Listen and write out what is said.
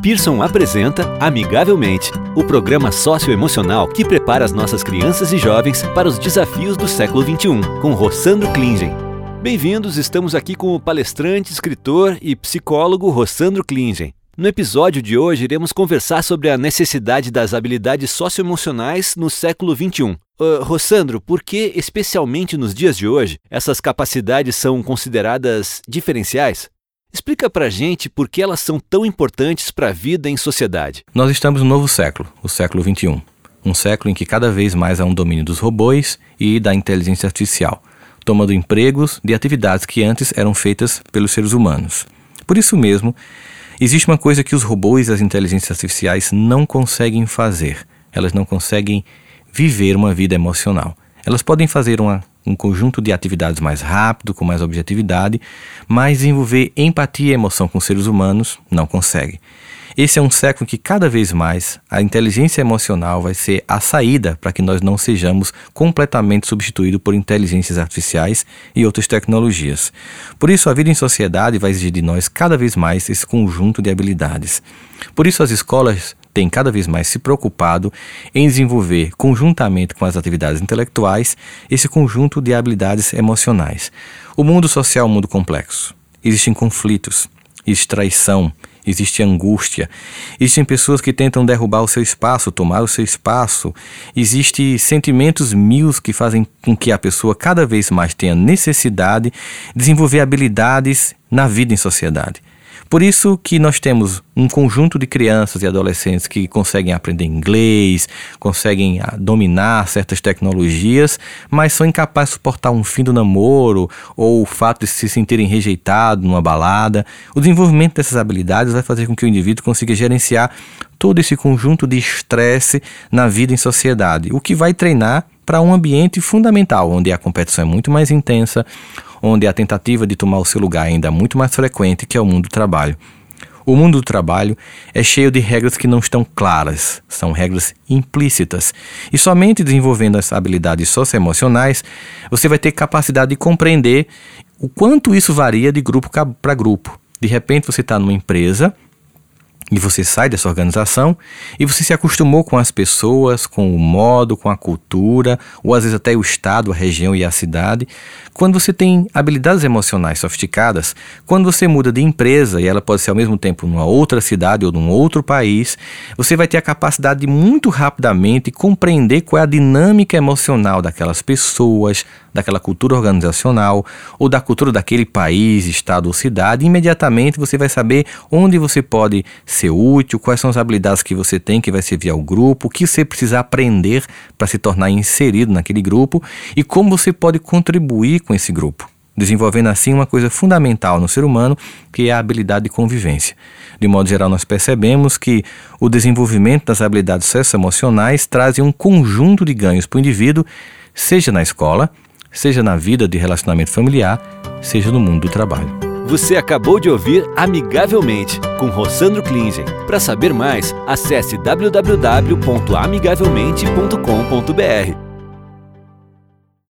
Pearson apresenta Amigavelmente, o programa socioemocional que prepara as nossas crianças e jovens para os desafios do século XXI, com Rossandro Klingen. Bem-vindos, estamos aqui com o palestrante, escritor e psicólogo Rossandro Klingen. No episódio de hoje, iremos conversar sobre a necessidade das habilidades socioemocionais no século XXI. Uh, Rossandro, por que, especialmente nos dias de hoje, essas capacidades são consideradas diferenciais? Explica pra gente por que elas são tão importantes para a vida em sociedade. Nós estamos no novo século, o século XXI. Um século em que cada vez mais há um domínio dos robôs e da inteligência artificial, tomando empregos de atividades que antes eram feitas pelos seres humanos. Por isso mesmo, existe uma coisa que os robôs e as inteligências artificiais não conseguem fazer. Elas não conseguem viver uma vida emocional. Elas podem fazer uma um conjunto de atividades mais rápido, com mais objetividade, mas desenvolver empatia e emoção com seres humanos não consegue. Esse é um século que cada vez mais a inteligência emocional vai ser a saída para que nós não sejamos completamente substituídos por inteligências artificiais e outras tecnologias. Por isso, a vida em sociedade vai exigir de nós cada vez mais esse conjunto de habilidades. Por isso, as escolas tem cada vez mais se preocupado em desenvolver, conjuntamente com as atividades intelectuais, esse conjunto de habilidades emocionais. O mundo social é um mundo complexo. Existem conflitos, existe traição, existe angústia, existem pessoas que tentam derrubar o seu espaço, tomar o seu espaço, existem sentimentos mil que fazem com que a pessoa cada vez mais tenha necessidade de desenvolver habilidades na vida em sociedade. Por isso que nós temos um conjunto de crianças e adolescentes que conseguem aprender inglês, conseguem ah, dominar certas tecnologias, mas são incapazes de suportar um fim do namoro ou o fato de se sentirem rejeitados numa balada. O desenvolvimento dessas habilidades vai fazer com que o indivíduo consiga gerenciar todo esse conjunto de estresse na vida em sociedade, o que vai treinar para um ambiente fundamental, onde a competição é muito mais intensa, onde a tentativa de tomar o seu lugar é ainda muito mais frequente, que é o mundo do trabalho. O mundo do trabalho é cheio de regras que não estão claras, são regras implícitas. E somente desenvolvendo as habilidades socioemocionais, você vai ter capacidade de compreender o quanto isso varia de grupo para grupo. De repente você está numa empresa e você sai dessa organização e você se acostumou com as pessoas, com o modo, com a cultura, ou às vezes até o estado, a região e a cidade. Quando você tem habilidades emocionais sofisticadas, quando você muda de empresa e ela pode ser ao mesmo tempo numa outra cidade ou num outro país, você vai ter a capacidade de muito rapidamente compreender qual é a dinâmica emocional daquelas pessoas, daquela cultura organizacional ou da cultura daquele país, estado ou cidade. Imediatamente você vai saber onde você pode ser útil, quais são as habilidades que você tem que vai servir ao grupo, o que você precisa aprender para se tornar inserido naquele grupo e como você pode contribuir com esse grupo desenvolvendo assim uma coisa fundamental no ser humano, que é a habilidade de convivência. De modo geral, nós percebemos que o desenvolvimento das habilidades socioemocionais traz um conjunto de ganhos para o indivíduo, seja na escola, seja na vida de relacionamento familiar, seja no mundo do trabalho. Você acabou de ouvir Amigavelmente, com Rossandro Klingen. Para saber mais, acesse www.amigavelmente.com.br.